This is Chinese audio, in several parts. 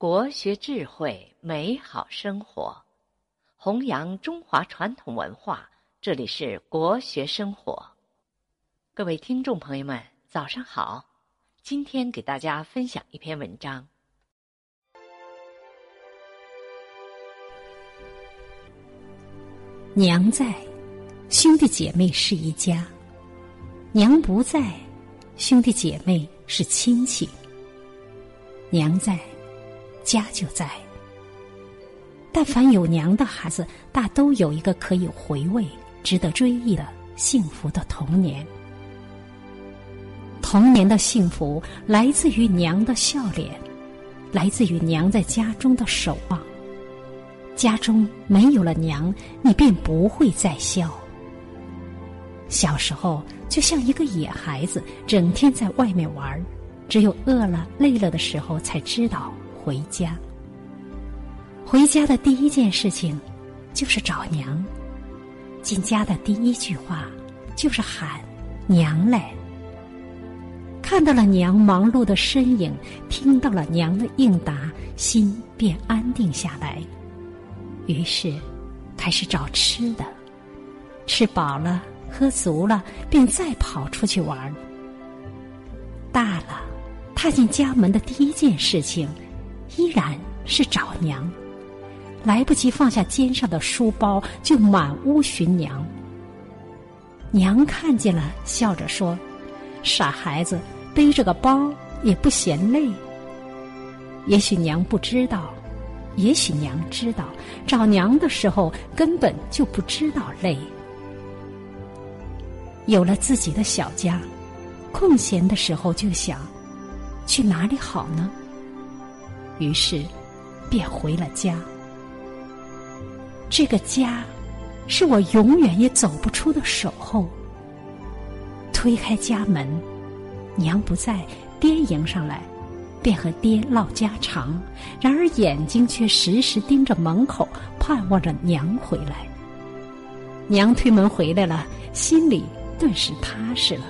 国学智慧，美好生活，弘扬中华传统文化。这里是国学生活，各位听众朋友们，早上好！今天给大家分享一篇文章。娘在，兄弟姐妹是一家；娘不在，兄弟姐妹是亲戚。娘在，家就在。但凡有娘的孩子，大都有一个可以回味、值得追忆的幸福的童年。童年的幸福来自于娘的笑脸，来自于娘在家中的守望。家中没有了娘，你便不会再笑。小时候就像一个野孩子，整天在外面玩，只有饿了、累了的时候才知道回家。回家的第一件事情就是找娘，进家的第一句话就是喊“娘来”。看到了娘忙碌的身影，听到了娘的应答，心便安定下来。于是，开始找吃的，吃饱了，喝足了，便再跑出去玩。大了，踏进家门的第一件事情，依然是找娘。来不及放下肩上的书包，就满屋寻娘。娘看见了，笑着说：“傻孩子，背着个包也不嫌累。”也许娘不知道。也许娘知道，找娘的时候根本就不知道累。有了自己的小家，空闲的时候就想，去哪里好呢？于是，便回了家。这个家，是我永远也走不出的守候。推开家门，娘不在，爹迎上来。便和爹唠家常，然而眼睛却时时盯着门口，盼望着娘回来。娘推门回来了，心里顿时踏实了。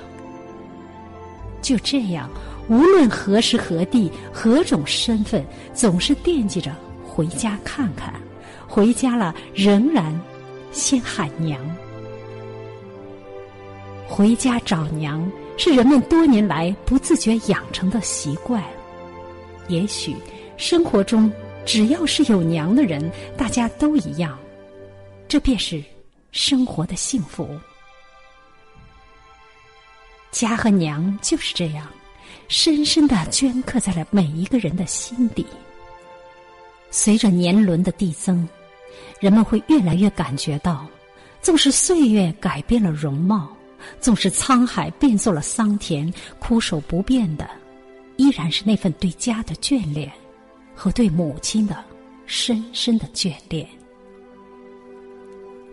就这样，无论何时何地、何种身份，总是惦记着回家看看。回家了，仍然先喊娘。回家找娘，是人们多年来不自觉养成的习惯。也许，生活中只要是有娘的人，大家都一样，这便是生活的幸福。家和娘就是这样，深深的镌刻在了每一个人的心底。随着年轮的递增，人们会越来越感觉到，纵使岁月改变了容貌，纵使沧海变作了桑田，枯守不变的。依然是那份对家的眷恋，和对母亲的深深的眷恋。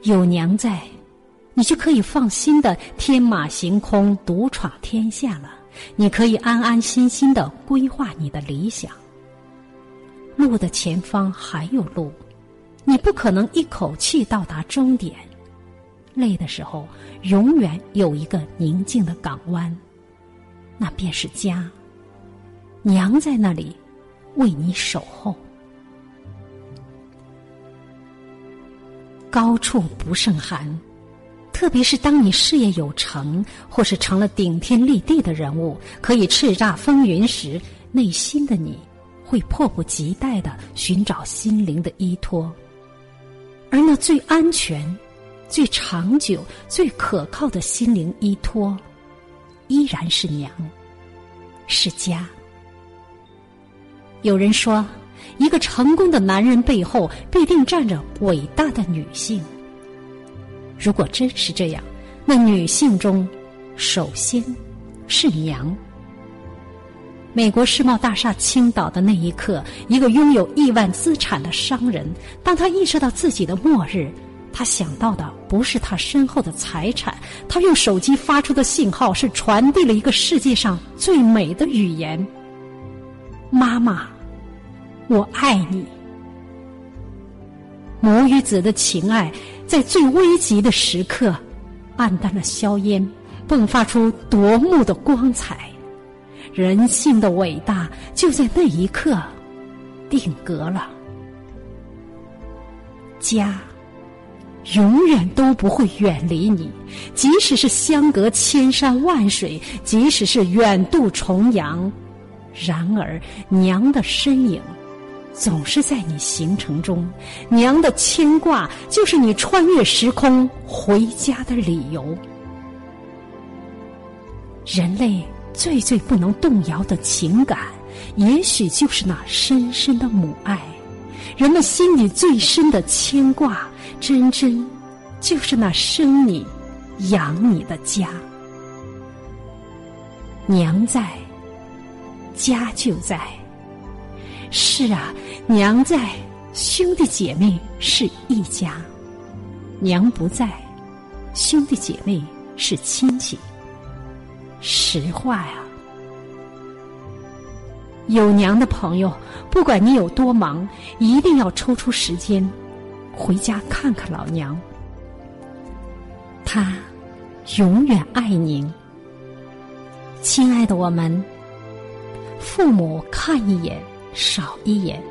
有娘在，你就可以放心的天马行空，独闯天下了。你可以安安心心的规划你的理想。路的前方还有路，你不可能一口气到达终点。累的时候，永远有一个宁静的港湾，那便是家。娘在那里，为你守候。高处不胜寒，特别是当你事业有成，或是成了顶天立地的人物，可以叱咤风云时，内心的你会迫不及待的寻找心灵的依托。而那最安全、最长久、最可靠的心灵依托，依然是娘，是家。有人说，一个成功的男人背后必定站着伟大的女性。如果真是这样，那女性中，首先是娘。美国世贸大厦倾倒的那一刻，一个拥有亿万资产的商人，当他意识到自己的末日，他想到的不是他身后的财产，他用手机发出的信号是传递了一个世界上最美的语言。妈妈，我爱你。母与子的情爱，在最危急的时刻，暗淡了硝烟，迸发出夺目的光彩。人性的伟大，就在那一刻，定格了。家。永远都不会远离你，即使是相隔千山万水，即使是远渡重洋。然而，娘的身影总是在你行程中，娘的牵挂就是你穿越时空回家的理由。人类最最不能动摇的情感，也许就是那深深的母爱。人们心里最深的牵挂。真真，就是那生你、养你的家。娘在，家就在。是啊，娘在，兄弟姐妹是一家；娘不在，兄弟姐妹是亲戚。实话呀，有娘的朋友，不管你有多忙，一定要抽出时间。回家看看老娘，她永远爱您。亲爱的我们，父母看一眼少一眼，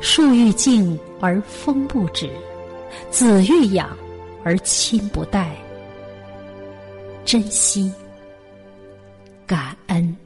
树欲静而风不止，子欲养而亲不待。珍惜，感恩。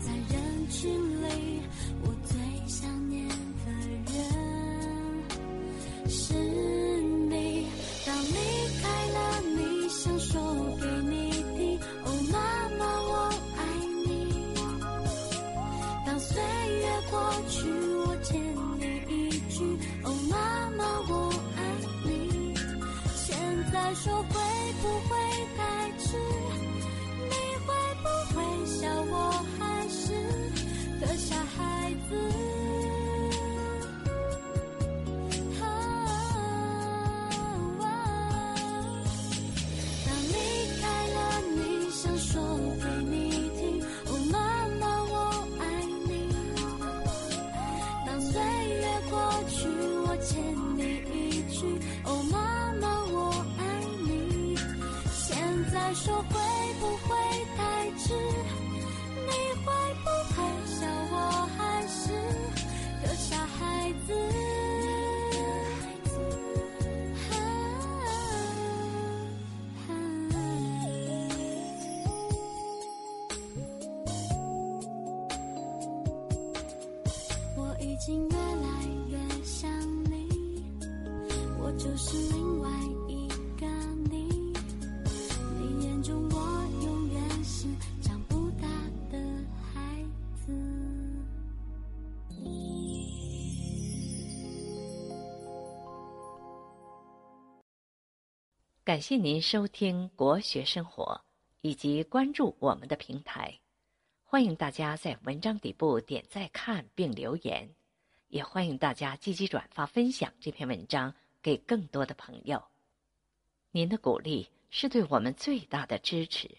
在人群里，我最想念的人是你。当离开了，你想说给你听，哦，妈妈，我爱你。当岁月过去，我欠你一句，哦，妈妈，我爱你。现在说会不会太迟？你会不会笑我？的小孩子。是另外一个你，你眼中我永远是长不大的孩子。感谢您收听国学生活，以及关注我们的平台。欢迎大家在文章底部点赞、看并留言。也欢迎大家积极转发分享这篇文章给更多的朋友。您的鼓励是对我们最大的支持。